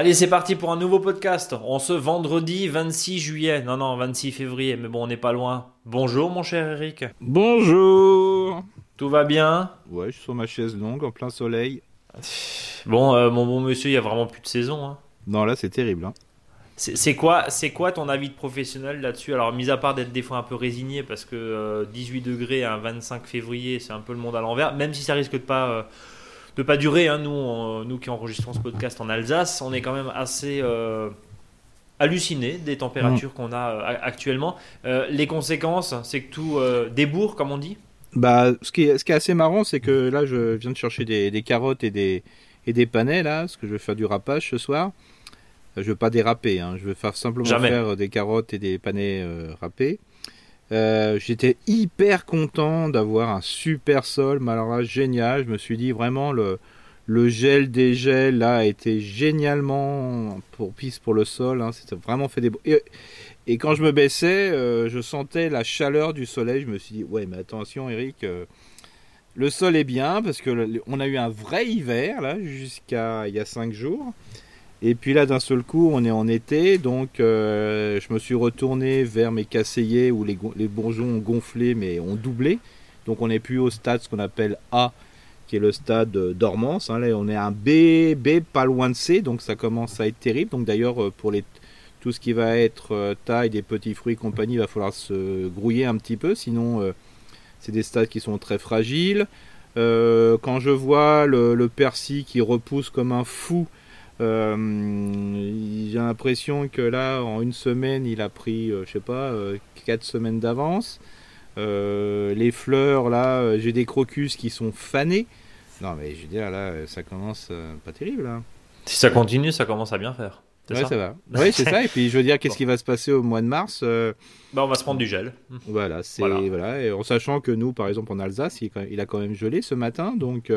Allez, c'est parti pour un nouveau podcast. On se vendredi 26 juillet. Non, non, 26 février, mais bon, on n'est pas loin. Bonjour, mon cher Eric. Bonjour. Tout va bien? Ouais, je suis sur ma chaise longue en plein soleil. Bon, euh, mon bon monsieur, il y a vraiment plus de saison. Hein. Non, là, c'est terrible. Hein. C'est quoi, c'est quoi ton avis de professionnel là-dessus? Alors, mis à part d'être des fois un peu résigné parce que 18 euh, degrés à 25 février, c'est un peu le monde à l'envers, même si ça risque de pas. Euh, de pas durer. Hein. Nous, nous qui enregistrons ce podcast en Alsace, on est quand même assez euh, halluciné des températures mm. qu'on a euh, actuellement. Les conséquences, c'est que tout débourre, comme on dit? Bah, ce qui est, ce qui est assez marrant, c'est que là, je viens de chercher des, carottes et des, et des panais, là, parce que je vais faire du râpage ce soir. Je veux pas déraper, hein. je veux faire simplement faire des carottes et des panais râpés. Euh, j'étais hyper content d'avoir un super sol, mais alors là, génial. Je me suis dit vraiment le, le gel des gels là a été génialement propice pour le sol. Hein. C'était vraiment fait des et, et quand je me baissais, euh, je sentais la chaleur du soleil. Je me suis dit ouais, mais attention, Eric. Euh, le sol est bien parce que on a eu un vrai hiver là jusqu'à il y a 5 jours. Et puis là, d'un seul coup, on est en été, donc euh, je me suis retourné vers mes casseillers où les, les bourgeons ont gonflé mais ont doublé. Donc on n'est plus au stade ce qu'on appelle A, qui est le stade dormance. Hein. Là, on est un B, B pas loin de C, donc ça commence à être terrible. Donc d'ailleurs, euh, pour tout ce qui va être euh, taille des petits fruits et compagnie, il va falloir se grouiller un petit peu, sinon c'est des stades qui sont très fragiles. quand je vois le, le persil qui repousse comme un fou, j'ai l'impression que là, en une semaine, il a pris, euh, je sais pas, euh, quatre semaines d'avance. les fleurs, là, j'ai des crocus qui sont fanés. Non, mais je veux dire, là, ça commence pas terrible. Là. Si ça continue, ça commence à bien faire. Ouais, ça, va. Oui, c'est ça. Et puis, je veux dire, qu'est-ce qui va se passer au mois de mars bah, On va se prendre du gel. Voilà, c'est voilà. Et en sachant que nous, par exemple, en Alsace, il, a quand même gelé ce matin, donc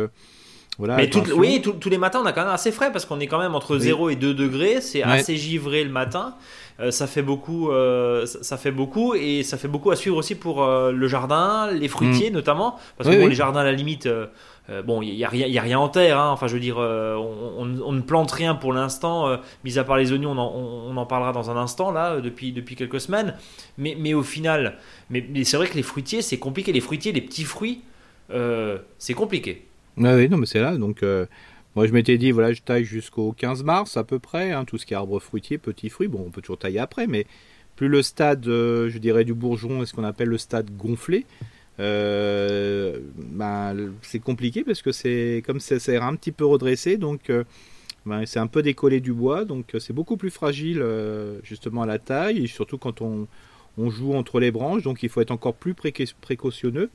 mais oui, tous les matins, on a quand même assez frais parce qu'on est quand même entre 0 et 2 degrés. C'est assez givré le matin. Euh, ça fait beaucoup, euh, ça, fait beaucoup et ça fait beaucoup à suivre aussi pour euh, le jardin, les fruitiers mm. notamment, parce que les jardins à la limite, bon, il y a rien, a en terre. Hein. enfin, je veux dire, on, ne plante rien pour l'instant, mis à part les oignons, on en, parlera dans un instant là, depuis depuis quelques semaines. Mais mais au final, mais, mais c'est vrai que les fruitiers, c'est compliqué. Les fruitiers, les petits fruits, c'est compliqué. Ah oui, non, mais c'est là. Donc, euh, moi, je m'étais dit, voilà, je taille jusqu'au 15 mars à peu près, hein, tout ce qui est arbre fruitier, petits fruits. Bon, on peut toujours tailler après, mais plus le stade, euh, je dirais, du bourgeon est ce qu'on appelle le stade gonflé, euh, ben, c'est compliqué parce que c'est comme ça s'est un petit peu redressé, donc ben, c'est un peu décollé du bois, donc c'est beaucoup plus fragile justement à la taille, surtout quand on, on, joue entre les branches, donc il faut être encore plus précautionneux.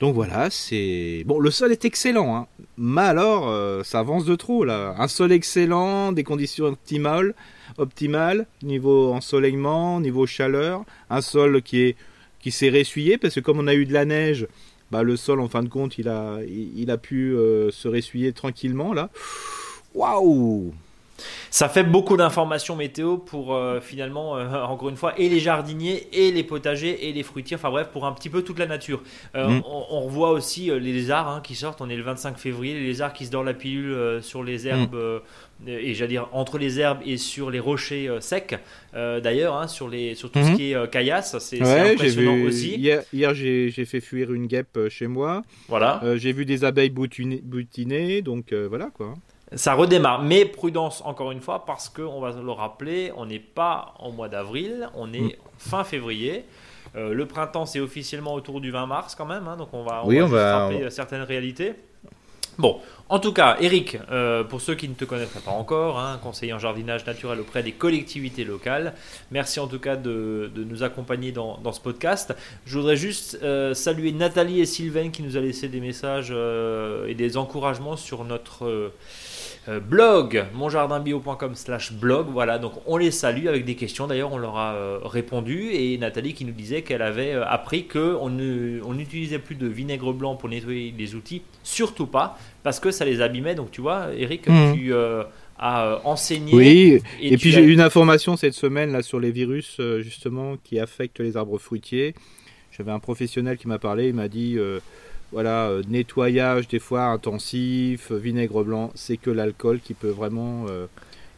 Donc voilà, c'est bon. Le sol est excellent, hein. mais alors euh, ça avance de trop là. Un sol excellent, des conditions optimales, optimales niveau ensoleillement, niveau chaleur, un sol qui est qui s'est ressuyé parce que comme on a eu de la neige, bah le sol en fin de compte il a il, a pu euh, se ressuyer tranquillement là. Waouh ça fait beaucoup d'informations météo pour euh, finalement, euh, encore une fois, et les jardiniers, et les potagers, et les fruitiers, enfin bref, pour un petit peu toute la nature. Euh, mm. on, revoit aussi les lézards hein, qui sortent, on est le 25 février, les lézards qui se dorent la pilule sur les mm. herbes, et j'allais dire entre les herbes et sur les rochers secs, d'ailleurs, hein, sur, les, sur tout ce mm-hmm. qui est caillasse, c'est impressionnant aussi. Hier, hier j'ai fait fuir une guêpe chez moi. Voilà. j'ai vu des abeilles butinées, donc voilà quoi ça redémarre. Mais prudence, encore une fois, parce qu'on va le rappeler, on n'est pas en mois d'avril, on est mm. fin février. Euh, le printemps, c'est officiellement autour du 20 mars quand même, hein, donc on va, on va, certaines réalités. Bon, en tout cas, Eric, euh, pour ceux qui ne te connaîtraient pas encore, hein, conseiller en jardinage naturel auprès des collectivités locales, merci en tout cas de, nous accompagner dans, ce podcast. Je voudrais juste euh, saluer Nathalie et Sylvain qui nous a laissé des messages et des encouragements sur notre euh, blog, monjardinbio.com slash blog. Voilà, donc on les salue avec des questions. D'ailleurs, on leur a euh, répondu. Et Nathalie qui nous disait qu'elle avait euh, appris qu'on n'utilisait plus de vinaigre blanc pour nettoyer les outils. Surtout pas, parce que ça les abîmait. Donc tu vois, Eric, mhm. tu à enseigner. Oui, et, puis j'ai eu une information cette semaine là sur les virus justement qui affectent les arbres fruitiers. J'avais un professionnel qui m'a parlé, il m'a dit voilà, nettoyage des fois intensif, vinaigre blanc, c'est que l'alcool qui peut vraiment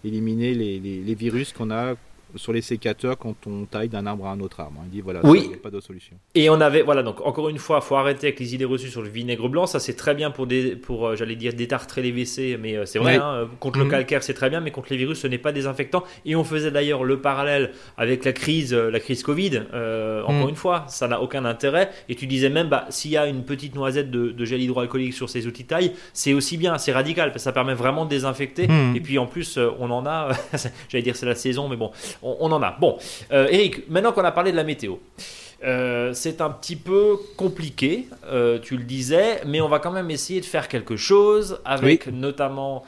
éliminer les virus qu'on a sur les sécateurs quand on taille d'un arbre à un autre arbre. Il dit voilà, oui. il n'y a pas d'autre solution. Et on avait, voilà, donc encore une fois, il faut arrêter avec les idées reçues sur le vinaigre blanc. Ça, c'est très bien pour, des, pour euh, j'allais dire, détartrer les WC, mais euh, c'est vrai, hein, contre le mhm. calcaire, c'est très bien, mais contre les virus, ce n'est pas désinfectant. Et on faisait d'ailleurs le parallèle avec la crise, euh, la crise Covid. encore mhm. une fois, ça n'a aucun intérêt. Et tu disais même, bah, s'il y a une petite noisette de, gel hydroalcoolique sur ces outils de taille, c'est aussi bien, c'est radical, parce que ça permet vraiment de désinfecter. Mhm. Et puis en plus, on en a, j'allais dire c'est la saison, mais bon, on, on en a. Bon, euh, Eric, maintenant qu'on a parlé de la météo, euh, c'est un petit peu compliqué, euh, tu le disais, mais on va quand même essayer de faire quelque chose avec notamment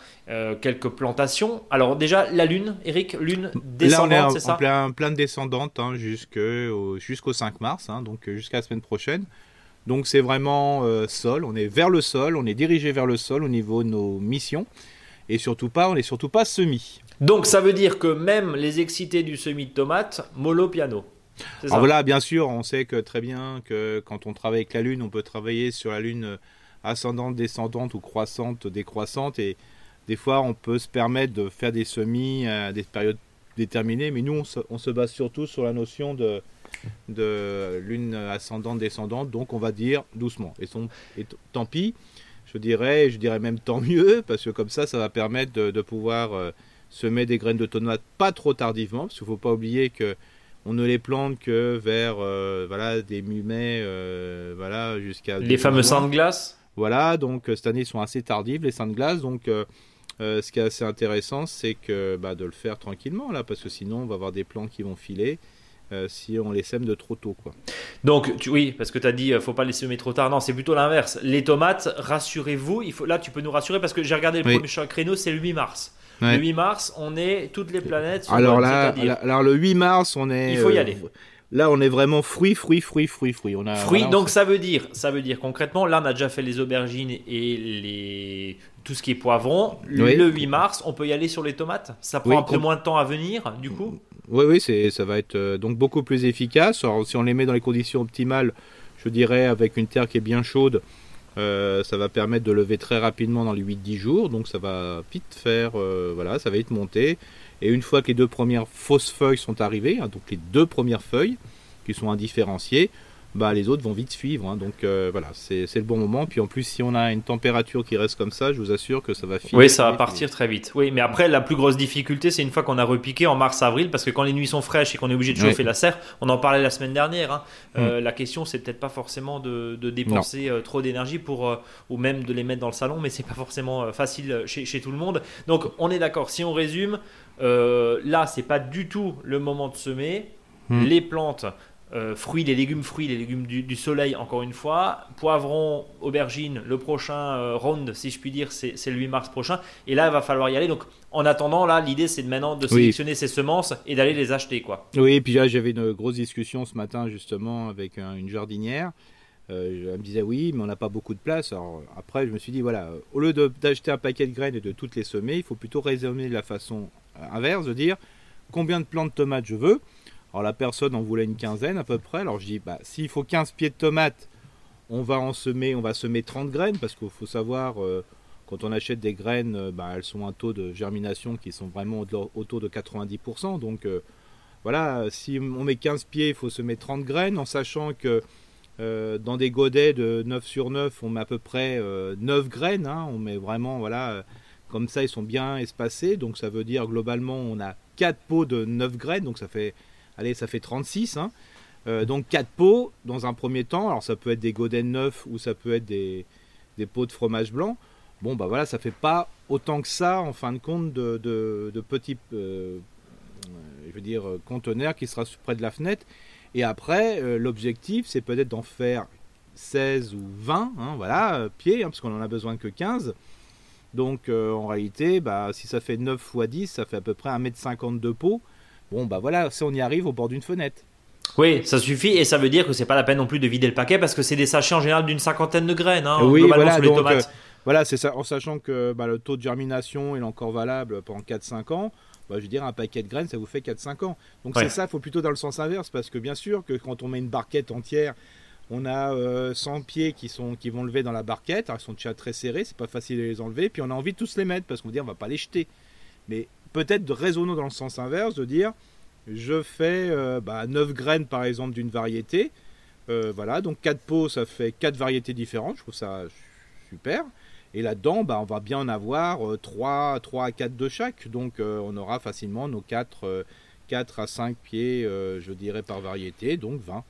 quelques plantations. Alors déjà, la lune, Eric, lune descendante, c'est ça plein, plein de descendantes hein, jusqu'au 5 mars, hein, donc jusqu'à la semaine prochaine. Donc c'est vraiment sol, on est vers le sol, on est dirigé vers le sol au niveau de nos missions. Et surtout pas, on n'est surtout pas semi. Donc ça veut dire que même les excités du semi de tomate, mollo piano. Alors voilà, bien sûr, on sait que très bien que quand on travaille avec la Lune, on peut travailler sur la Lune ascendante, descendante ou croissante, décroissante. Et des fois, on peut se permettre de faire des semis à des périodes déterminées. Mais nous, on se, base surtout sur la notion de, de Lune ascendante, descendante. Donc on va dire doucement. Et, et tant pis, je dirais, je dirais même tant mieux, parce que comme ça, ça va permettre de, pouvoir... Euh, semer des graines de tomates pas trop tardivement, parce qu'il ne faut pas oublier que on ne les plante que vers euh, voilà des mi-mai euh, voilà jusqu'à les fameux seins de glace. Voilà, donc euh, cette année ils sont assez tardives les seins de glace, donc ce qui est assez intéressant, c'est que bah, de le faire tranquillement là, parce que sinon on va avoir des plantes qui vont filer. si on les sème de trop tôt. Quoi. Donc, tu, oui, parce que tu as dit, faut pas les semer trop tard. Non, c'est plutôt l'inverse. Les tomates, rassurez-vous, il faut, là, tu peux nous rassurer parce que j'ai regardé le premier créneau, c'est le 8 mars. Le 8 mars, on est toutes les planètes. alors là, alors le 8 mars, on est. Il faut y aller. Euh, là, on est vraiment fruits, fruits, fruits, fruits, fruits. On a, fruits. donc ça veut dire, ça veut dire concrètement, là, on a déjà fait les aubergines et les tout ce qui est poivron. Le 8 mars, on peut y aller sur les tomates? Ça prend un peu moins de temps à venir, du coup? Oui, oui, c'est, ça va être euh, donc beaucoup plus efficace. Alors, si on les met dans les conditions optimales, je dirais avec une terre qui est bien chaude, euh, ça va permettre de lever très rapidement dans les 8-10 jours, donc ça va vite faire, euh, voilà, ça va vite monter. Et une fois que les deux premières fausses feuilles sont arrivées, hein, donc les deux premières feuilles qui sont indifférenciées, bah, les autres vont vite suivre. Hein. donc euh, voilà, c'est le bon moment. Puis en plus, si on a une température qui reste comme ça, je vous assure que ça va finir. Oui, ça va partir très vite. Oui, mais après, la plus grosse difficulté, c'est une fois qu'on a repiqué en mars-avril, parce que quand les nuits sont fraîches et qu'on est obligé de chauffer la serre, on en parlait la semaine dernière. Hein. Euh, mm. la question, c'est peut-être pas forcément de, dépenser euh, trop d'énergie pour, ou même de les mettre dans le salon, mais c'est pas forcément facile chez, chez, tout le monde. Donc on est d'accord. Si on résume, là, c'est pas du tout le moment de semer. Mm. Les plantes euh, fruits, les légumes fruits, les légumes du, soleil, encore une fois. Poivron, aubergine, le prochain euh, round, si je puis dire, c'est le 8 mars prochain. Et là, il va falloir y aller. Donc, en attendant, là, l'idée, c'est de maintenant de sélectionner ces semences et d'aller les acheter, quoi. Oui, et puis là, j'avais une grosse discussion ce matin, justement, avec une jardinière. Euh, elle me disait oui, mais on n'a pas beaucoup de place. Alors après, je me suis dit voilà, au lieu d'acheter un paquet de graines et de toutes les semer, il faut plutôt raisonner de la façon inverse, de dire combien de plants de tomates je veux. Alors la personne en voulait une quinzaine à peu près. Alors je dis, bah, s'il faut 15 pieds de tomates, on va en semer, on va semer 30 graines parce qu'il faut savoir, euh, quand on achète des graines, euh, bah, elles sont un taux de germination qui sont vraiment autour de 90%. Donc euh, voilà, si on met 15 pieds, il faut semer 30 graines en sachant que dans des godets de 9 sur 9, on met à peu près 9 graines. Hein. on met vraiment, voilà, comme ça, ils sont bien espacés. Donc ça veut dire globalement, on a 4 pots de 9 graines. Donc ça fait allez, ça fait 36. Hein. Euh, donc 4 pots dans un premier temps. Alors ça peut être des godets neufs ou ça peut être des, pots de fromage blanc. Bon, bah voilà, ça fait pas autant que ça en fin de compte de, petits, euh, je veux dire, conteneurs qui sera près de la fenêtre. Et après, euh, l'objectif, c'est peut-être d'en faire 16 ou 20, hein, voilà, pieds, hein, parce qu'on en a besoin que 15. Donc en réalité, bah, si ça fait 9 x 10, ça fait à peu près 1m50 de pot. Bon, bah voilà, si on y arrive au bord d'une fenêtre. Oui, ça suffit et ça veut dire que c'est pas la peine non plus de vider le paquet parce que c'est des sachets en général d'une cinquantaine de graines. Hein, oui, voilà, donc, Voilà, c'est ça, en sachant que bah, le taux de germination est encore valable pendant 4-5 ans. Bah, je veux dire, un paquet de graines, ça vous fait 4-5 ans. Donc c'est ça, il faut plutôt dans le sens inverse, parce que bien sûr que quand on met une barquette entière, on a 100 euh, pieds qui, sont, qui vont lever dans la barquette, alors ils sont déjà très serrés, c'est pas facile de les enlever, puis on a envie de tous les mettre, parce qu'on dit on va pas les jeter. Mais peut-être de raisonner dans le sens inverse, de dire je fais 9 euh, bah, graines par exemple d'une variété, euh, voilà, donc 4 pots ça fait 4 variétés différentes, je trouve ça super. Et là-dedans, bah, on va bien en avoir 3, 3 à 4 de chaque. Donc on aura facilement nos 4, 4 à 5 pieds, je dirais, par variété, donc 20.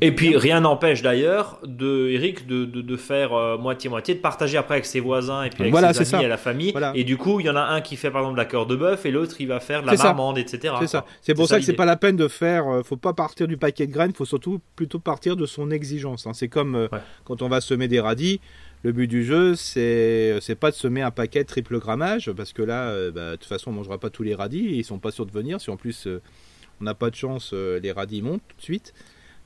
Et puis rien n'empêche d'ailleurs de Eric de, de, faire euh, moitié-moitié, de partager après avec ses voisins et puis avec ses amis et la famille. Et du coup, il y en a un qui fait par exemple de la cœur de bœuf et l'autre il va faire de la marmande, etc. C'est ça. C'est pour ça, que c'est pas la peine de faire. Euh, faut pas partir du paquet de graines, faut surtout plutôt partir de son exigence. Hein. C'est comme euh, quand on va semer des radis. Le but du jeu, c'est c'est pas de semer un paquet triple grammage parce que là, bah, de toute façon, on mangera pas tous les radis. Ils sont pas sûrs de venir. Si en plus on n'a pas de chance, les radis montent tout de suite.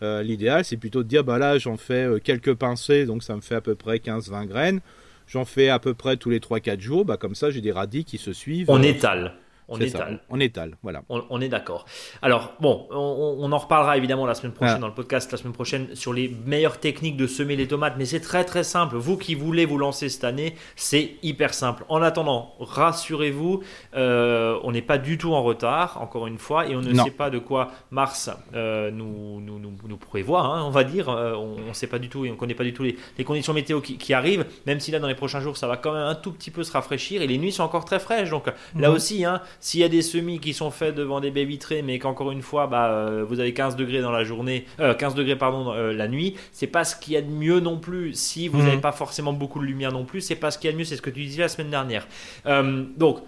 Euh, l'idéal, c'est plutôt de dire, bah là, j'en fais euh, quelques pincées, donc ça me fait à peu près 15-20 graines. J'en fais à peu près tous les 3-4 jours, bah comme ça, j'ai des radis qui se suivent. On étale. On étale. on étale, voilà. On, est d'accord. Alors, bon, on, en reparlera évidemment la semaine prochaine dans le podcast, la semaine prochaine, sur les meilleures techniques de semer les tomates, mais c'est très très simple. Vous qui voulez vous lancer cette année, c'est hyper simple. En attendant, rassurez-vous, euh, on n'est pas du tout en retard, encore une fois, et on ne sait pas de quoi Mars euh, nous, nous, nous, prévoit, hein, on va dire. Euh, on ne sait pas du tout et on ne connaît pas du tout les, conditions météo qui, arrivent, même si là, dans les prochains jours, ça va quand même un tout petit peu se rafraîchir et les nuits sont encore très fraîches. Donc là mhm. aussi, hein, s'il y a des semis qui sont faits devant des baies vitrées, mais qu'encore une fois, bah, euh, vous avez 15 degrés dans la journée, 15 euh, degrés pardon euh, la nuit, c'est pas ce qu'il y a de mieux non plus. Si vous n'avez mhm. pas forcément beaucoup de lumière non plus, c'est pas ce qu'il y a de mieux. C'est ce que tu disais la semaine dernière. donc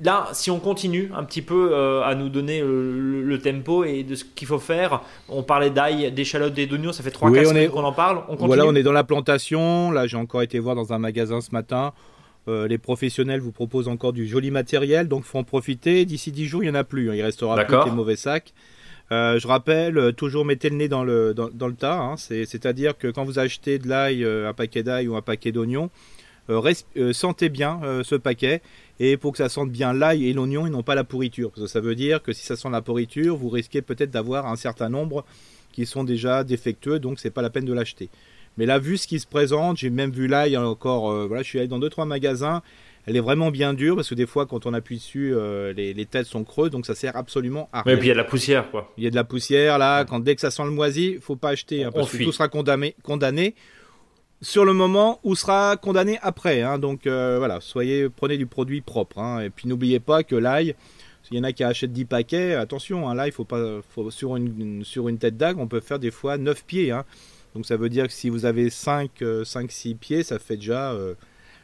là, si on continue un petit peu à nous donner le, tempo et de ce qu'il faut faire, on parlait d'ail, d'échalotes, des d'oignons, ça fait 3-4 semaines qu'on en parle. On voilà, on est dans la plantation. Là, j'ai encore été voir dans un magasin ce matin. Euh, les professionnels vous proposent encore du joli matériel, donc faut en profiter. D'ici 10 jours, il n'y en a plus. Hein. Il restera plus que mauvais sacs. Euh, je rappelle, euh, toujours mettez le nez dans le, dans, le tas. Hein. C'est-à-dire que quand vous achetez de l'ail, un paquet d'ail ou un paquet d'oignons, sentez bien ce paquet. Et pour que ça sente bien l'ail et l'oignon et non pas la pourriture. Parce que ça veut dire que si ça sent la pourriture, vous risquez peut-être d'avoir un certain nombre qui sont déjà défectueux, donc c'est pas la peine de l'acheter. Mais là, vu ce qui se présente, j'ai même vu là, il y a encore, euh, voilà, je suis allé dans deux trois magasins. Elle est vraiment bien dure parce que des fois, quand on appuie dessus, euh, les, têtes sont creuses, donc ça sert absolument à rien. et puis il y a de la poussière, quoi. Il y a de la poussière là. Quand dès que ça sent le moisi, faut pas acheter hein, parce que tout sera condamné, condamné sur le moment ou sera condamné après. Hein. donc euh, voilà, soyez, prenez du produit propre. Hein. et puis n'oubliez pas que l'ail, s'il y en a qui achètent 10 paquets, attention, hein, là il faut pas, faut, sur une, sur une tête d'ag, on peut faire des fois 9 pieds. Donc ça veut dire que si vous avez 5, 5 6 pieds, ça fait déjà euh,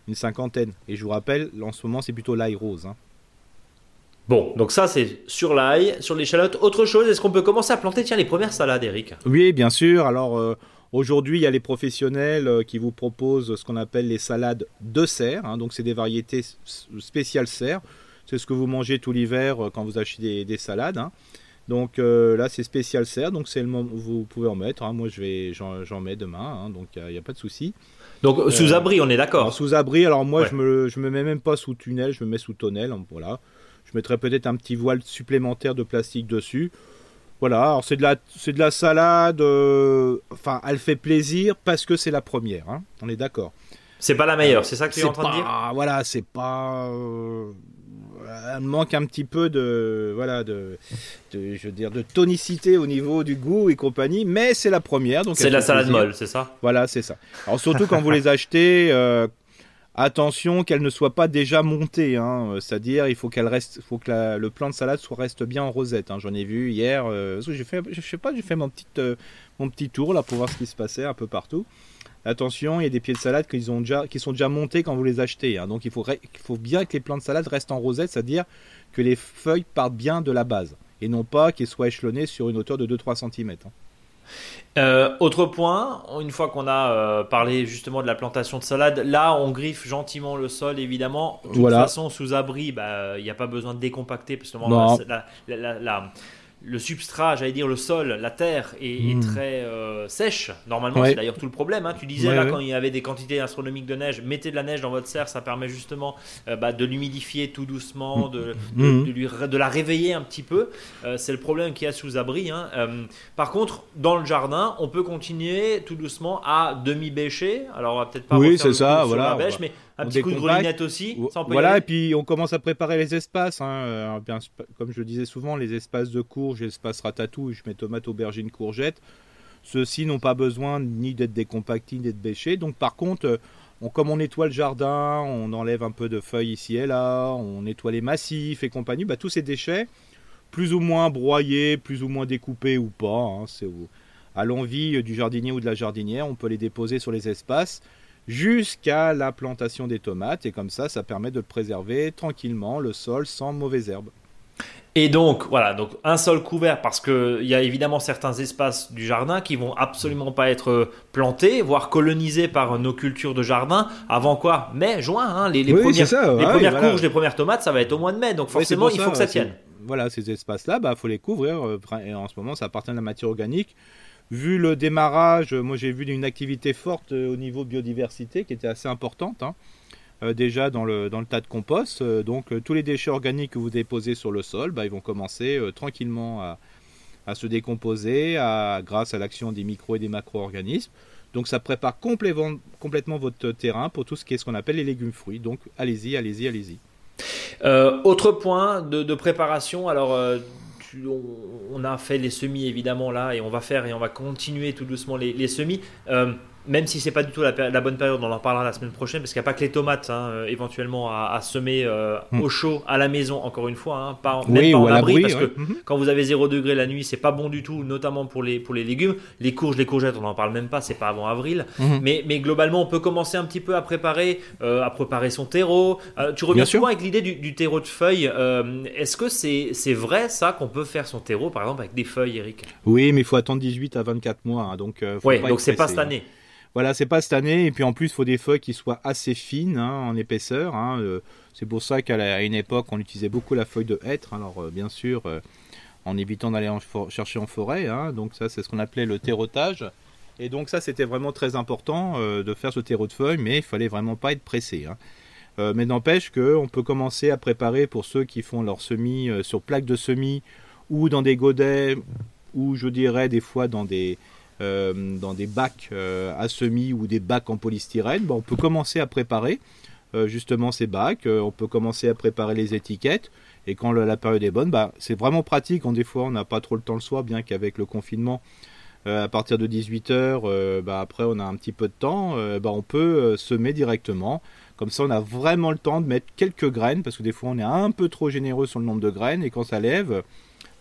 une cinquantaine. Et je vous rappelle, en ce moment, c'est plutôt l'ail rose. Hein. Bon, donc ça c'est sur l'ail, sur l'échalote. Autre chose, est-ce qu'on peut commencer à planter tiens, les premières salades, Eric? Oui, bien sûr. Alors euh, aujourd'hui, il y a les professionnels euh, qui vous proposent ce qu'on appelle les salades de serre. Hein. donc c'est des variétés spéciales serre. C'est ce que vous mangez tout l'hiver quand vous achetez des, salades. Hein. Donc euh, là, c'est spécial serre, donc c'est le moment où vous pouvez en mettre. Hein. Moi, je vais, j'en, mets demain, hein, donc il n'y a, pas de souci. Donc euh, sous abri, on est d'accord. Sous abri, alors moi, je me, je me mets même pas sous tunnel, je me mets sous tonnelle. Voilà, je mettrai peut-être un petit voile supplémentaire de plastique dessus. Voilà, alors c'est de la, c'est de la salade. Euh, enfin, elle fait plaisir parce que c'est la première. Hein. on est d'accord. C'est pas la meilleure, c'est ça que tu es en train de dire? Voilà, c'est pas elle manque un petit peu de voilà de, je veux dire de tonicité au niveau du goût et compagnie mais c'est la première donc c'est de la salade molle c'est ça? Voilà c'est ça alors surtout quand vous les achetez euh, attention qu'elle ne soit pas déjà montée hein. c'est-à-dire il faut qu'elle reste faut que le plan de salade soit reste bien en rosette hein. j'en ai vu hier euh, j'ai fait je sais pas j'ai fait mon petit euh, mon petit tour là pour voir ce qui se passait un peu partout Attention, il y a des pieds de salade qui, ont déjà, qui sont déjà montés quand vous les achetez. Hein. Donc il faut, il faut bien que les plants de salade restent en rosette, c'est-à-dire que les feuilles partent bien de la base et non pas qu'elles soient échelonnées sur une hauteur de 2-3 cm. Hein. Euh, autre point, une fois qu'on a euh, parlé justement de la plantation de salade, là on griffe gentiment le sol évidemment. De toute façon, sous abri, bah, il n'y a pas besoin de décompacter parce que la, le substrat, j'allais dire le sol, la terre est, hmm. très euh, sèche. Normalement, c'est d'ailleurs tout le problème. Hein. Tu disais là, quand il y avait des quantités astronomiques de neige, mettez de la neige dans votre serre, ça permet justement euh, bah, de l'humidifier tout doucement, de, hmm. de, la réveiller un petit peu. Euh, c'est le problème qu'il y a sous abri. Hein. par contre, dans le jardin, on peut continuer tout doucement à demi-bêcher. Alors, on va peut-être pas oui, c'est ça, voilà, la bêche, mais un petit coup de grelinette aussi. voilà, et puis on commence à préparer les espaces. Hein. Euh, comme je le disais souvent, les espaces de courge, espaces ratatouille, je mets tomates, aubergines, courgettes. Ceux-ci n'ont pas besoin ni d'être décompactés ni d'être bêchés. Donc par contre, euh, on, comme on nettoie le jardin, on enlève un peu de feuilles ici et là, on nettoie les massifs et compagnie, bah, tous ces déchets, plus ou moins broyés, plus ou moins découpés ou pas, hein, c'est à l'envie du jardinier ou de la jardinière, on peut les déposer sur les espaces jusqu'à la plantation des tomates. Et comme ça, ça permet de préserver tranquillement le sol sans mauvaises herbes. Et donc, voilà, donc un sol couvert parce qu'il y a évidemment certains espaces du jardin qui vont absolument pas être plantés, voire colonisés par nos cultures de jardin avant quoi? Mai, juin, hein, les, premières, les premières courges, les premières tomates, ça va être au mois de mai, donc forcément il faut que ça tienne. Voilà, ces espaces-là, il bah, faut les couvrir. Euh, et en ce moment, ça appartient à la matière organique vu le démarrage, moi j'ai vu une activité forte euh, au niveau biodiversité qui était assez importante. Hein, euh, déjà dans le, dans le tas de compost. Euh, donc tous les déchets organiques que vous déposez sur le sol, bah, ils vont commencer tranquillement à, à, se décomposer à, grâce à l'action des micro et des macro-organismes. Donc ça prépare complètement, votre terrain pour tout ce qui est ce qu'on appelle les légumes fruits. Donc allez-y, allez-y, allez-y. autre point de préparation, alors on, a fait les semis évidemment là et on va faire et on va continuer tout doucement les, semis. Euh, même si c'est pas du tout la, bonne période, on en parlera la semaine prochaine, parce qu'il n'y a pas que les tomates hein, euh, éventuellement à, semer euh, hmm. au chaud à la maison, encore une fois, hein, pas, même pas en abri, parce que mhm. quand vous avez 0 degré la nuit, c'est pas bon du tout, notamment pour les, pour les légumes. Les courges, les courgettes, on n'en parle même pas, c'est pas avant avril. Mhm. mais, mais globalement, on peut commencer un petit peu à préparer, euh, à préparer son terreau. tu reviens souvent avec l'idée du, terreau de feuilles. Est-ce que c'est c'est vrai ça qu'on peut faire son terreau, par exemple, avec des feuilles, Eric? Oui, mais il faut attendre 18 à 24 mois, hein, donc. oui, donc c'est pas cette année. Voilà, c'est pas cette année. Et puis en plus, il faut des feuilles qui soient assez fines hein, en épaisseur. Hein, euh, c'est pour ça qu'à une époque, on utilisait beaucoup la feuille de hêtre. Alors euh, bien sûr, euh, en évitant d'aller chercher en forêt. Hein. donc ça, c'est ce qu'on appelait le terrotage. Et donc ça, c'était vraiment très important de faire ce terreau de feuilles, mais il fallait vraiment pas être pressé. mais n'empêche qu'on peut commencer à préparer pour ceux qui font leur semis sur plaques de semis ou dans des godets ou je dirais des fois dans des, euh, dans des bacs euh, à semis ou des bacs en polystyrène, ben, on peut commencer à préparer euh, justement ces bacs, on peut commencer à préparer les étiquettes. Et quand la période est bonne, bah, c'est vraiment pratique. Quand des fois, on n'a pas trop le temps le soir, bien qu'avec le confinement, à partir de 18h, bah, après, on a un petit peu de temps, on peut semer directement. Comme ça, on a vraiment le temps de mettre quelques graines, parce que des fois, on est un peu trop généreux sur le nombre de graines. Et quand ça lève,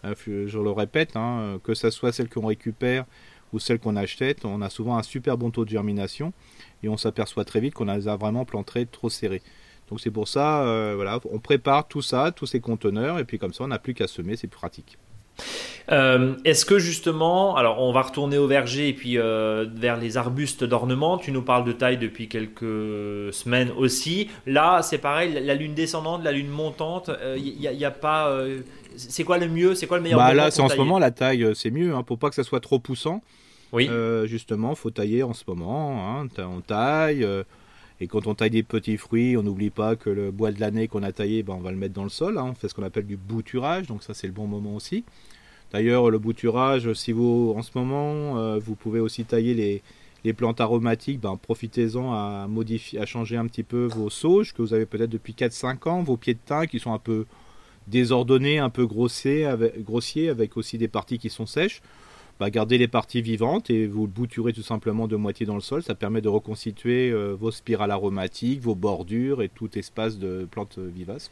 je le répète, hein, que ce soit celles qu'on récupère ou celles qu'on achetait, on a souvent un super bon taux de germination et on s'aperçoit très vite qu'on les a vraiment plantés trop serrés. Donc c'est pour ça, euh, voilà, on prépare tout ça, tous ces conteneurs, et puis comme ça on n'a plus qu'à semer, c'est plus pratique. Euh, est-ce que justement, alors on va retourner au verger et puis euh, vers les arbustes d'ornement, tu nous parles de taille depuis quelques semaines aussi. Là, c'est pareil, la lune descendante, la lune montante, il n'y a, pas... c'est quoi le mieux C'est quoi le meilleur bah Là, c'est en ce moment, la taille, c'est mieux, hein, pour pas que ça soit trop poussant. Oui. Euh, justement, faut tailler en ce moment. Hein, on taille. Et quand on taille des petits fruits, on n'oublie pas que le bois de l'année qu'on a taillé, ben, on va le mettre dans le sol. Hein, on fait ce qu'on appelle du bouturage. Donc ça, c'est le bon moment aussi. D'ailleurs, le bouturage, si vous, en ce moment, euh, vous pouvez aussi tailler les, plantes aromatiques, ben, profitez-en à à changer un petit peu vos sauges que vous avez peut-être depuis 4-5 ans, vos pieds de thym qui sont un peu désordonnés, un peu grossiers, avec aussi des parties qui sont sèches bah, gardez les parties vivantes et vous le bouturez tout simplement de moitié dans le sol. Ça permet de reconstituer euh, vos spirales aromatiques, vos bordures et tout espace de plantes vivaces.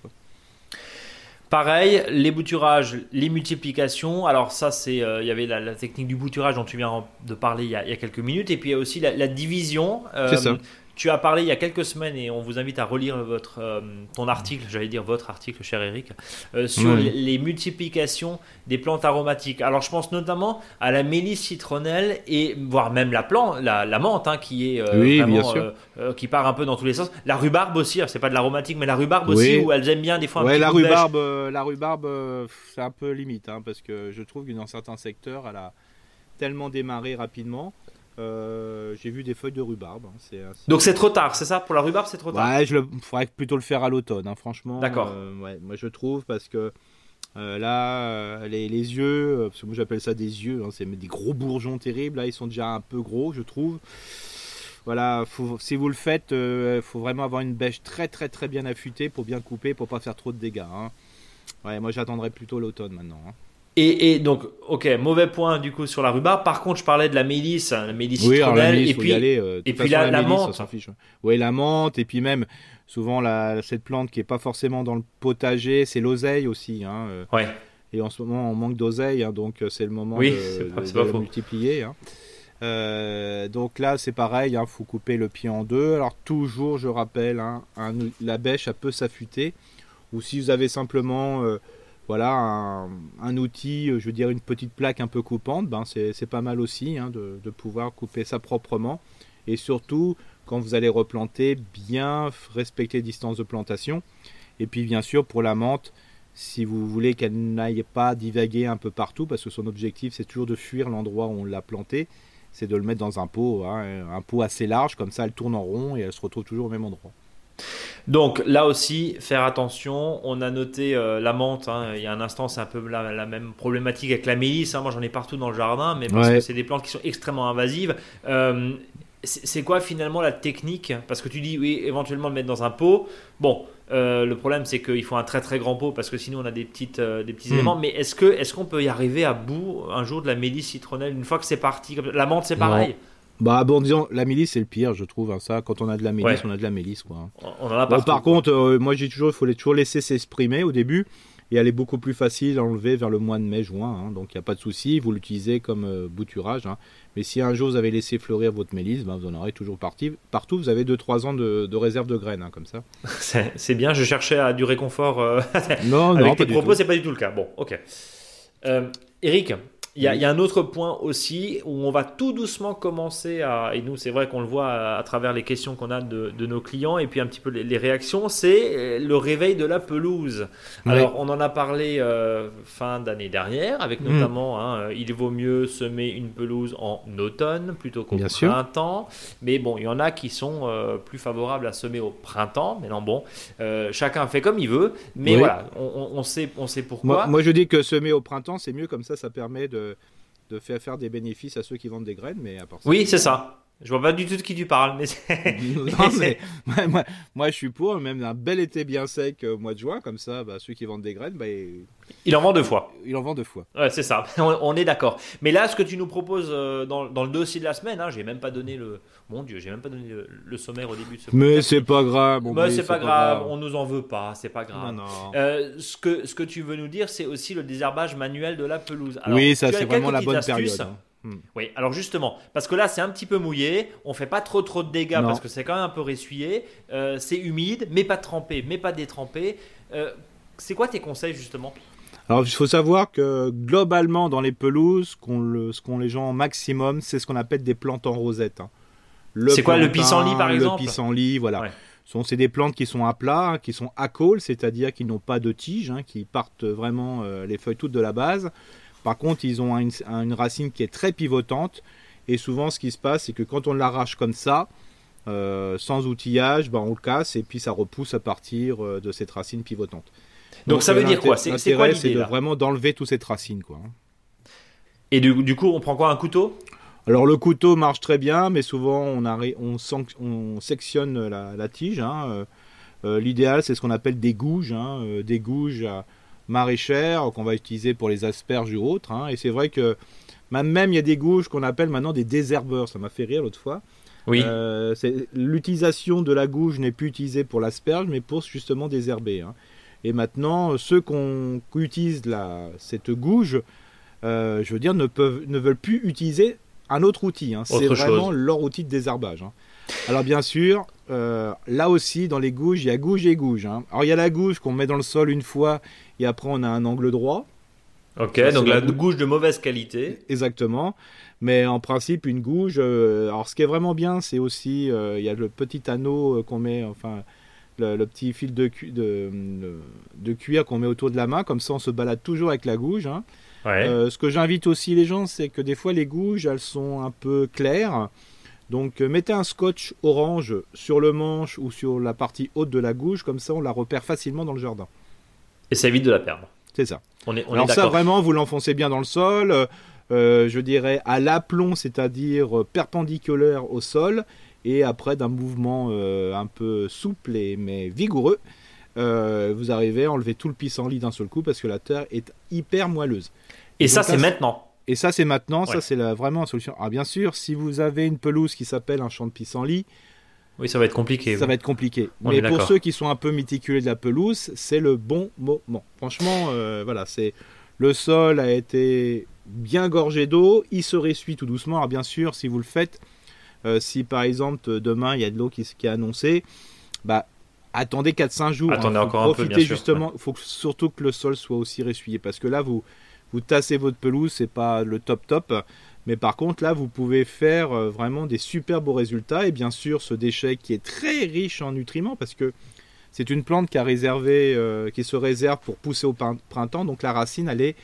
Pareil, les bouturages, les multiplications. Alors ça, c'est euh, il y avait la, technique du bouturage dont tu viens de parler il y a, quelques minutes, et puis il y a aussi la, division. c'est ça. Tu as parlé il y a quelques semaines et on vous invite à relire votre, euh, ton article, j'allais dire votre article, cher Eric, euh, sur les, multiplications des plantes aromatiques. Alors je pense notamment à la mélisse citronnelle et voire même la plante, la, menthe, hein, qui est euh, vraiment, qui part un peu dans tous les sens. La rhubarbe aussi, c'est pas de l'aromatique, mais la rhubarbe aussi où elles aiment bien des fois. Un ouais, la rhubarbe, la rhubarbe, c'est un peu limite, hein, parce que je trouve que dans certains secteurs, elle a tellement démarré rapidement euh, j'ai vu des feuilles de rhubarbe. Hein, Donc c'est trop tard, c'est ça Pour la rhubarbe, c'est trop tard Ouais, il faudrait plutôt le faire à l'automne, hein, franchement. D'accord. Euh, ouais, moi je trouve parce que euh, là, les, les, yeux, parce que moi j'appelle ça des yeux, hein, c'est des gros bourgeons terribles. Là, ils sont déjà un peu gros, je trouve. Voilà, si vous le faites, il faut vraiment avoir une bêche très très très bien affûtée pour bien couper, pour pas faire trop de dégâts. Ouais, moi j'attendrai plutôt l'automne maintenant. Et, donc, ok, mauvais point du coup sur la rhubarbe. Par contre, je parlais de la mélisse, hein, la mélisse oui, et puis, euh, et puis la, menthe. Oui, la menthe, et puis même souvent la, cette plante qui est pas forcément dans le potager, c'est l'oseille aussi. Hein, euh. ouais. Et en ce moment, on manque d'oseille, hein, donc euh, c'est le moment de, multiplier. donc là, c'est pareil, il faut couper le pied en deux. Alors toujours, je rappelle, la bêche, elle peut s'affûter. Ou si vous avez simplement voilà un, outil, euh, je veux dire une petite plaque un peu coupante, ben c'est pas mal aussi hein, de, pouvoir couper ça proprement. Et surtout, quand vous allez replanter, bien respecter les distances de plantation. Et puis bien sûr, pour la menthe, si vous voulez qu'elle n'aille pas divaguer un peu partout, parce que son objectif c'est toujours de fuir l'endroit où on l'a planté, c'est de le mettre dans un pot, hein, un pot assez large, comme ça elle tourne en rond et elle se retrouve toujours au même endroit. Donc là aussi, faire attention. On a noté euh, la menthe. Hein. il y a un instant, c'est un peu la, même problématique avec la mélisse. Hein. moi, j'en ai partout dans le jardin, mais parce que c'est des plantes qui sont extrêmement invasives. Euh, c'est quoi finalement la technique? Parce que tu dis, oui, éventuellement le mettre dans un pot. Bon, euh, le problème, c'est qu'il faut un très très grand pot parce que sinon on a des, petites, des petits hmm. éléments. Mais est-ce qu'on est qu'on peut y arriver à bout un jour de la mélisse citronnelle une fois que c'est parti? La menthe, c'est pareil bah bon, disons, la milice c'est le pire, je trouve. Hein, ça, quand on a de la milice, on a de la milice, quoi. On en a par contre, euh, moi j'ai toujours, il faut les toujours laisser s'exprimer au début, et elle est beaucoup plus facile à enlever vers le mois de mai-juin. Hein, donc il n'y a pas de souci, vous l'utilisez comme euh, bouturage. Hein. Mais si un jour vous avez laissé fleurir votre mélisse, bah, vous en aurez toujours parti. Partout, vous avez 2-3 ans de, réserve de graines, comme ça. c'est bien. Je cherchais à du réconfort. Euh, non, Avec tes propos, c'est pas du tout le cas. Bon, ok. Eric, il y, a, un autre point aussi où on va tout doucement commencer à, et nous c'est vrai qu'on le voit à, travers les questions qu'on a de, nos clients et puis un petit peu les, réactions, c'est euh, le réveil de la pelouse. Alors on en a parlé euh, fin d'année dernière avec mm. notamment hein, euh, il vaut mieux semer une pelouse en automne plutôt qu'au printemps. Mais bon, il y en a qui sont plus favorables à semer au printemps. Mais non, bon, chacun fait comme il veut. Mais voilà, on, sait, on sait pourquoi. Moi, moi je dis que semer au printemps c'est mieux comme ça, ça permet de de, faire faire des bénéfices à ceux qui vendent des graines, mais à part ça, Oui, c'est ça. Je vois pas du tout de qui tu parles, mais, non, mais moi, moi, je suis pour même un bel été bien sec au mois de juin, comme ça, bah, ceux qui vendent des graines, bah, il en vend deux fois. Il en vend deux fois. Ouais, c'est ça. On, est d'accord. Mais là, ce que tu nous proposes euh, dans, dans le dossier de la semaine, hein, j'ai même pas donné le. Mon Dieu, j'ai même pas donné le, sommaire au début de ce. Mais c'est pas grave. Mais c'est pas, grave. On nous en veut pas. C'est pas grave. Non, euh, ce que ce que tu veux nous dire, c'est aussi le désherbage manuel de la pelouse. oui, ça c'est vraiment la bonne période. Hein. Hmm. Oui, alors justement, parce que là c'est un petit peu mouillé, on fait pas trop trop de dégâts parce que c'est quand même un peu ressuyé, euh, c'est humide, mais pas trempé, mais pas détrempé. Euh, c'est quoi tes conseils justement? Alors, il faut savoir que globalement, dans les pelouses, ce qu'ont les gens maximum, c'est ce qu'on appelle des plantes en rosette. Hein. C'est quoi le pissenlit par exemple? Le pissenlit, voilà. C'est des plantes qui sont à plat, hein, qui sont à col, c'est-à-dire qui n'ont pas de tige, hein, qui partent vraiment euh, les feuilles toutes de la base. Par contre, ils ont une, racine qui est très pivotante. Et souvent, ce qui se passe, c'est que quand on l'arrache comme ça, euh, sans outillage, ben, on le casse et puis ça repousse à partir euh, de cette racine pivotante. Donc, ça veut dire quoi C'est quoi l'idée C'est de vraiment d'enlever toutes cette racine, quoi. Et du, coup, on prend quoi? Un couteau? Alors le couteau marche très bien, mais souvent on, on, sectionne la, tige. Hein. Euh, l'idéal c'est ce qu'on appelle des gouges, hein. des gouges à, maraîchères qu'on va utiliser pour les asperges ou autres. Hein. Et c'est vrai que même il y a des gouges qu'on appelle maintenant des désherbeurs. Ça m'a fait rire l'autre fois. Oui. Euh, l'utilisation de la gouge n'est plus utilisée pour l'asperge, mais pour justement désherber. Hein. Et maintenant, ceux qu'on utilise la, cette gouge, euh, je veux dire, ne, peuvent, ne veulent plus utiliser un autre outil. Hein. C'est vraiment leur outil de désherbage. Hein. Alors bien sûr, euh, là aussi, dans les gouges, il y a gouge et gouge. Hein. Alors il y a la gouge qu'on met dans le sol une fois et après on a un angle droit. Ok, donc la, gouge de mauvaise qualité. Exactement. Mais en principe, une gouge. Euh, alors ce qui est vraiment bien, c'est aussi euh, il y a le petit anneau qu'on met, enfin le, petit fil de, de, de cuir qu'on met autour de la main. Comme ça, on se balade toujours avec la gouge. Hein. ce que j'invite aussi les gens, c'est que des fois les gouges, elles sont un peu claires. Donc euh, mettez un scotch orange sur le manche ou sur la partie haute de la gouge, comme ça on la repère facilement dans le jardin. Et ça évite de la perdre. C'est ça. On est, Alors ça vraiment, vous l'enfoncez bien dans le sol, euh, euh, je dirais à l'aplomb, c'est-à-dire perpendiculaire au sol, et après d'un mouvement un peu souple et mais vigoureux, vous arrivez à enlever tout le pissenlit d'un seul coup parce que la terre est hyper moelleuse. Et, ça c'est maintenant et ça, c'est maintenant, ça, c'est vraiment la solution. Alors, bien sûr, si vous avez une pelouse qui s'appelle un champ de pissenlit, oui, ça va être compliqué. Ça va être compliqué. Mais pour ceux qui sont un peu méticuleux de la pelouse, c'est le bon moment. Franchement, euh, voilà, c'est le sol a été bien gorgé d'eau, il se ressuit tout doucement. Alors bien sûr, si vous le faites, euh, si par exemple demain il y a de l'eau qui, est annoncée, bah attendez 4-5 jours. Attendez hein, encore un peu, bien justement. Il faut surtout que le sol soit aussi ressuyé parce que là vous vous tassez votre pelouse, c'est pas le top top. Mais par contre, là, vous pouvez faire euh, vraiment des super beaux résultats. Et bien sûr, ce déchet qui est très riche en nutriments, parce que c'est une plante qui, a réservé, euh, qui se réserve pour pousser au printemps. Donc la racine, elle est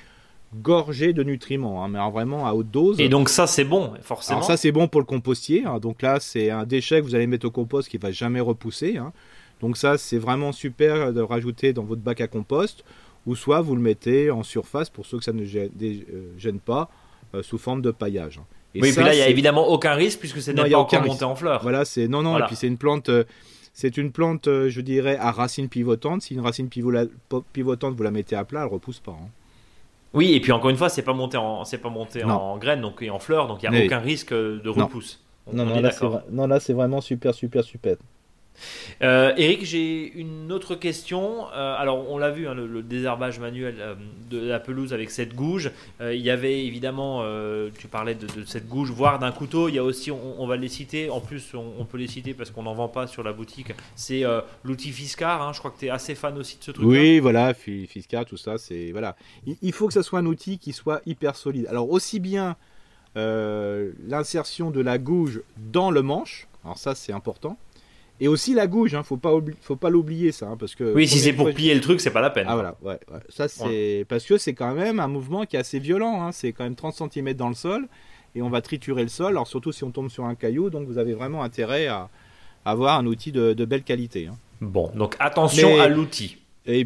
gorgée de nutriments, hein, mais vraiment à haute dose. Et donc ça, c'est bon, forcément. Alors ça, c'est bon pour le compostier. Hein. donc là, c'est un déchet que vous allez mettre au compost qui va jamais repousser. Hein. Donc ça, c'est vraiment super de rajouter dans votre bac à compost ou soit vous le mettez en surface pour ceux que ça ne gêne, euh, pas, euh, sous forme de paillage. Et oui, puis là, il n'y a évidemment aucun risque puisque c'est n'est pas encore monté en fleurs. Voilà, c'est non, non, et puis c'est une plante. Euh, c'est une plante, je dirais, à racine pivotante. Si une racine pivotante, vous la mettez à plat, elle repousse pas. Hein. Oui, et puis encore une fois, c'est pas monté en, c'est pas monté en graines, donc et en fleurs, donc il n'y a aucun risque de repousse. Non, non, non, là, c'est vraiment super, super, super. Euh, Eric, j'ai une autre question. Euh, alors, on l'a vu, hein, le, désherbage manuel euh, de la pelouse avec cette gouge. il y avait évidemment, tu parlais de, cette gouge, voire d'un couteau. Il y a aussi, on, va les citer, en plus, on, peut les citer parce qu'on n'en vend pas sur la boutique. C'est l'outil Fiscar. Hein. je crois que tu es assez fan aussi de ce truc. Oui, voilà, Fiscar, tout ça. c'est voilà. Il, faut que ce soit un outil qui soit hyper solide. Alors, aussi bien l'insertion de la gouge dans le manche. Alors, ça, c'est important et aussi la gouge, hein, faut pas faut pas l'oublier ça, hein, parce que. Oui, si c'est pour plier le truc, c'est pas la peine. Ah voilà, ouais, ça c'est parce que c'est quand même un mouvement qui est assez violent. Hein. c'est quand même 30 cm dans le sol et on va triturer le sol. Alors surtout si on tombe sur un caillou, donc vous avez vraiment intérêt à, avoir un outil de, belle qualité. Hein. Bon, donc attention à l'outil.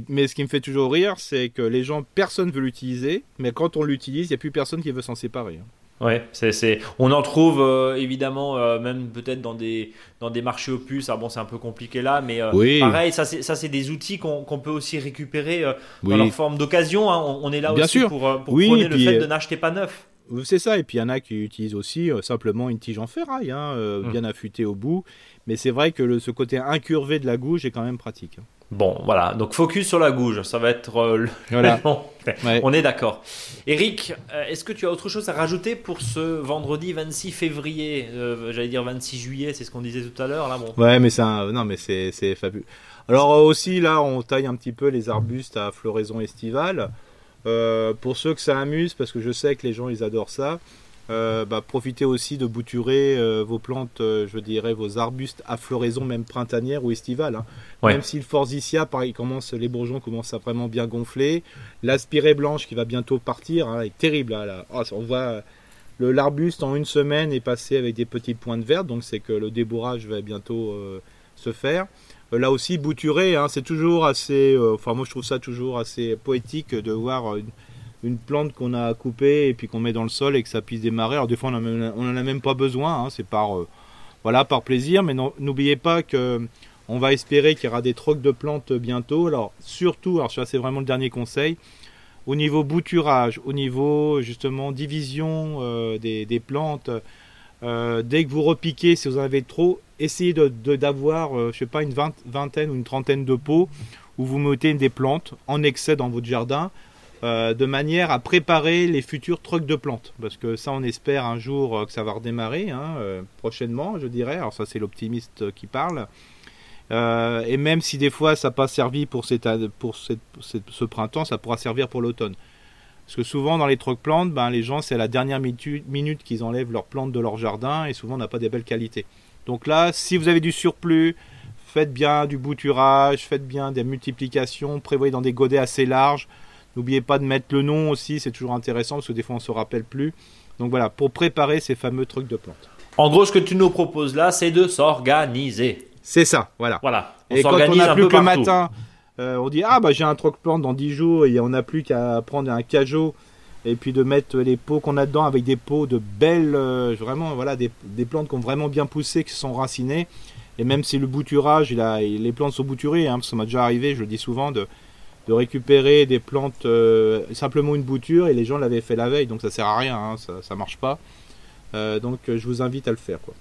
mais ce qui me fait toujours rire, c'est que les gens, personne veut l'utiliser, mais quand on l'utilise, il n'y a plus personne qui veut s'en séparer. Ouais, c'est, on en trouve euh, évidemment euh, même peut-être dans des dans des marchés opus. Alors bon, c'est un peu compliqué là, mais euh, pareil, ça c'est ça c'est des outils qu'on, peut aussi récupérer dans leur forme d'occasion. Hein. On, est là aussi pour pour prôner le fait de n'acheter pas neuf. C'est ça, et puis il y en a qui utilisent aussi simplement une tige en ferraille, hein, hum. bien affûtée au bout. Mais c'est vrai que ce côté incurvé de la gouge est quand même pratique. Hein. Bon, voilà. Donc focus sur la gouge. Ça va être euh, voilà. On est d'accord. Eric, euh, est-ce que tu as autre chose à rajouter pour ce vendredi 26 février euh, J'allais dire 26 juillet, c'est ce qu'on disait tout à l'heure là. Bon. Ouais, mais c'est non, mais c'est fabuleux. Alors aussi là, on taille un petit peu les arbustes à floraison estivale. pour ceux que ça amuse, parce que je sais que les gens ils adorent ça. Euh, bah, profitez aussi de bouturer euh, vos plantes, euh, je dirais vos arbustes à floraison même printanière ou estivale. Hein. Même si le forsythia, pareil, commence, les bourgeons commencent à vraiment bien gonfler. L'aspirée blanche qui va bientôt partir hein, est terrible. Hein, oh, on voit le l'arbuste en une semaine est passé avec des petites pointes vertes, donc c'est que le débourrage va bientôt se faire. là aussi, bouturer, c'est toujours assez. enfin, moi je trouve ça toujours assez poétique de voir une, une plante qu'on a coupée et puis qu'on met dans le sol et que ça puisse démarrer. Alors des fois on n'en a même pas besoin, hein. c'est par euh, voilà par plaisir, mais n'oubliez pas que on va espérer qu'il y aura des trocs de plantes bientôt. Alors surtout, ça c'est vraiment le dernier conseil, au niveau bouturage, au niveau justement division euh, des, plantes, euh, dès que vous repiquez, si vous en avez trop, essayez d'avoir, de, je sais pas, une vingtaine ou une trentaine de pots où vous mettez des plantes en excès dans votre jardin de manière à préparer les futurs trucs de plantes. Parce que ça, on espère un jour que ça va redémarrer, hein, prochainement, je dirais. Alors ça, c'est l'optimiste qui parle. et même si des fois ça n'a pas servi pour, pour ce printemps, ça pourra servir pour l'automne. Parce que souvent dans les trucs plantes, ben, les gens c'est à la dernière minute qu'ils enlèvent leurs plantes de leur jardin et souvent on n'a pas des belles qualités. Donc là, si vous avez du surplus, faites bien du bouturage, faites bien des multiplications, prévoyez dans des godets assez larges. N'oubliez pas de mettre le nom aussi, c'est toujours intéressant parce que des fois on ne se rappelle plus. Donc voilà, pour préparer ces fameux trucs de plantes. En gros, ce que tu nous proposes là, c'est de s'organiser. C'est ça, voilà. Voilà. On et quand on n'a plus que le matin, euh, on dit ah bah j'ai un troc plante dans 10 jours et on n'a plus qu'à prendre un cajot et puis de mettre les pots qu'on a dedans avec des pots de belles euh, vraiment voilà des, plantes qui ont vraiment bien poussé qui sont racinées et même si le bouturage il a, les plantes sont bouturées hein, parce que ça m'a déjà arrivé je le dis souvent de, de récupérer des plantes euh, simplement une bouture et les gens l'avaient fait la veille donc ça sert à rien hein, ça, ça marche pas donc je vous invite à le faire quoi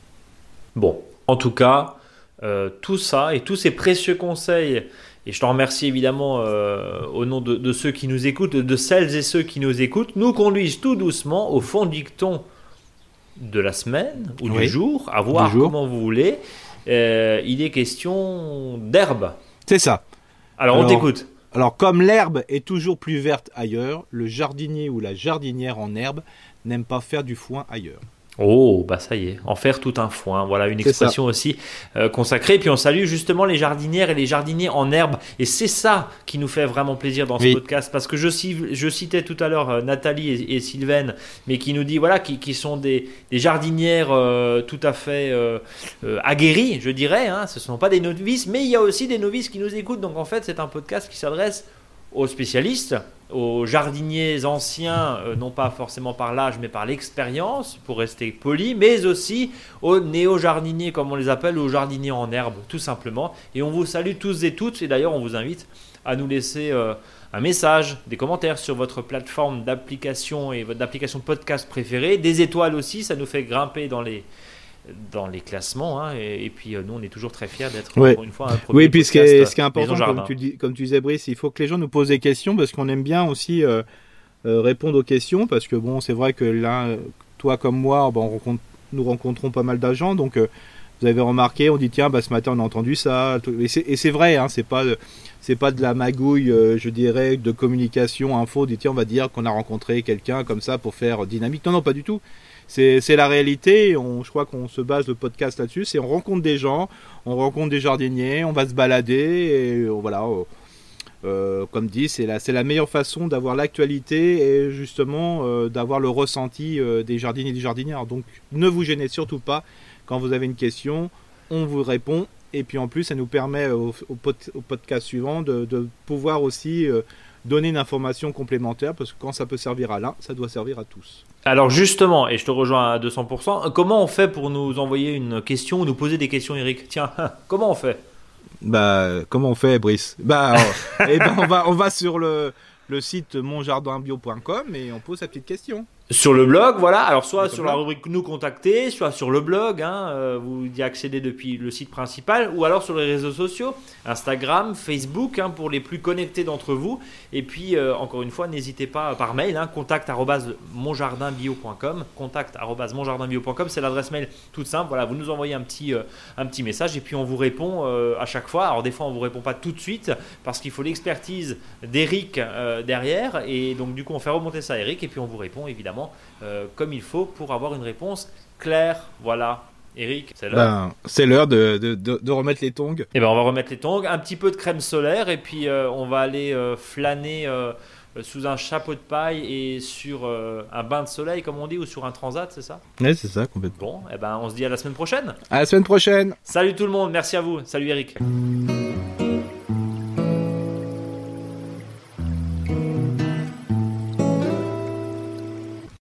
bon en tout cas tout ça et tous ces précieux conseils et je te remercie évidemment euh, au nom de, ceux qui nous écoutent, de celles et ceux qui nous écoutent, nous conduisent tout doucement au fond dicton de la semaine ou du jour, à voir comment vous voulez. Euh, il est question d'herbe. C'est ça. Alors, on t'écoute. Alors comme l'herbe est toujours plus verte ailleurs, le jardinier ou la jardinière en herbe n'aime pas faire du foin ailleurs. Oh, bah ça y est, en faire tout un foin. Voilà une expression aussi euh, consacrée. puis on salue justement les jardinières et les jardiniers en herbe. Et c'est ça qui nous fait vraiment plaisir dans ce podcast. Parce que je, je citais tout à l'heure euh, Nathalie et, Sylvaine, mais qui nous dit voilà, qui, sont des, jardinières euh, tout à fait aguerries, je dirais. Hein. Ce ne sont pas des novices, mais il y a aussi des novices qui nous écoutent. Donc en fait, c'est un podcast qui s'adresse aux spécialistes, aux jardiniers anciens, euh, non pas forcément par l'âge, mais par l'expérience, pour rester poli, mais aussi aux néo-jardiniers, comme on les appelle, aux jardiniers en herbe, tout simplement. Et on vous salue tous et toutes, et d'ailleurs on vous invite à nous laisser euh, un message, des commentaires sur votre plateforme d'application et votre d'application podcast préférée, des étoiles aussi, ça nous fait grimper dans les dans les classements. Hein, et, puis euh, nous, on est toujours très fiers d'être encore une fois un premier Oui, puis ce qui est, ce qui est important, comme tu, dis, comme tu, disais, Brice, il faut que les gens nous posent des questions parce qu'on aime bien aussi euh, euh, répondre aux questions. Parce que bon, c'est vrai que là, toi comme moi, bon, on rencontre, nous rencontrons pas mal d'agents. Donc vous avez remarqué, on dit tiens, bah, ce matin on a entendu ça. Et c'est vrai, hein, c'est pas c'est pas de la magouille, je dirais, de communication, info. On dit tiens, on va dire qu'on a rencontré quelqu'un comme ça pour faire dynamique. Non, non, pas du tout c'est la réalité. On, je crois qu'on se base le podcast là-dessus. C'est on rencontre des gens, on rencontre des jardiniers, on va se balader et euh, voilà. Euh, euh, comme dit, c'est la, la meilleure façon d'avoir l'actualité et justement d'avoir le ressenti des jardiniers et des jardinières. Donc ne vous gênez surtout pas quand vous avez une question, on vous répond. Et puis en plus, ça nous permet au, podcast suivant de, de pouvoir aussi donner une information complémentaire parce que quand ça peut servir à l'un, ça doit servir à tous. Alors justement, et je te rejoins à 200%, comment on fait pour nous envoyer une question ou nous poser des questions, Eric? Tiens, comment on fait? Bah, comment on fait, Brice? Bah, eh ben, on va, on va sur le, le site monjardinbio.com et on pose sa petite question. Sur le blog, voilà. Alors, soit sur la rubrique Nous contacter, soit sur le blog, hein, euh, vous y accédez depuis le site principal, ou alors sur les réseaux sociaux, Instagram, Facebook, hein, pour les plus connectés d'entre vous. Et puis, euh, encore une fois, n'hésitez pas par mail, hein, contact monjardinbio.com. Contact monjardinbio.com, c'est l'adresse mail toute simple. Voilà, vous nous envoyez un petit, euh, un petit message et puis on vous répond à chaque fois. Alors, des fois, on vous répond pas tout de suite parce qu'il faut l'expertise d'Eric derrière. Et donc, du coup, on fait remonter ça à Eric et puis on vous répond évidemment euh, comme il faut pour avoir une réponse claire. Voilà. Eric, c'est l'heure. Ben, c'est l'heure de, de, remettre les tongs. Et eh ben, on va remettre les tongs, un petit peu de crème solaire et puis euh, on va aller euh, flâner sous un chapeau de paille et sur un bain de soleil, comme on dit, ou sur un transat, c'est ça? Oui, c'est ça, complètement. Bon, et eh ben, on se dit à la semaine prochaine. À la semaine prochaine. Salut tout le monde, merci à vous. Salut Eric.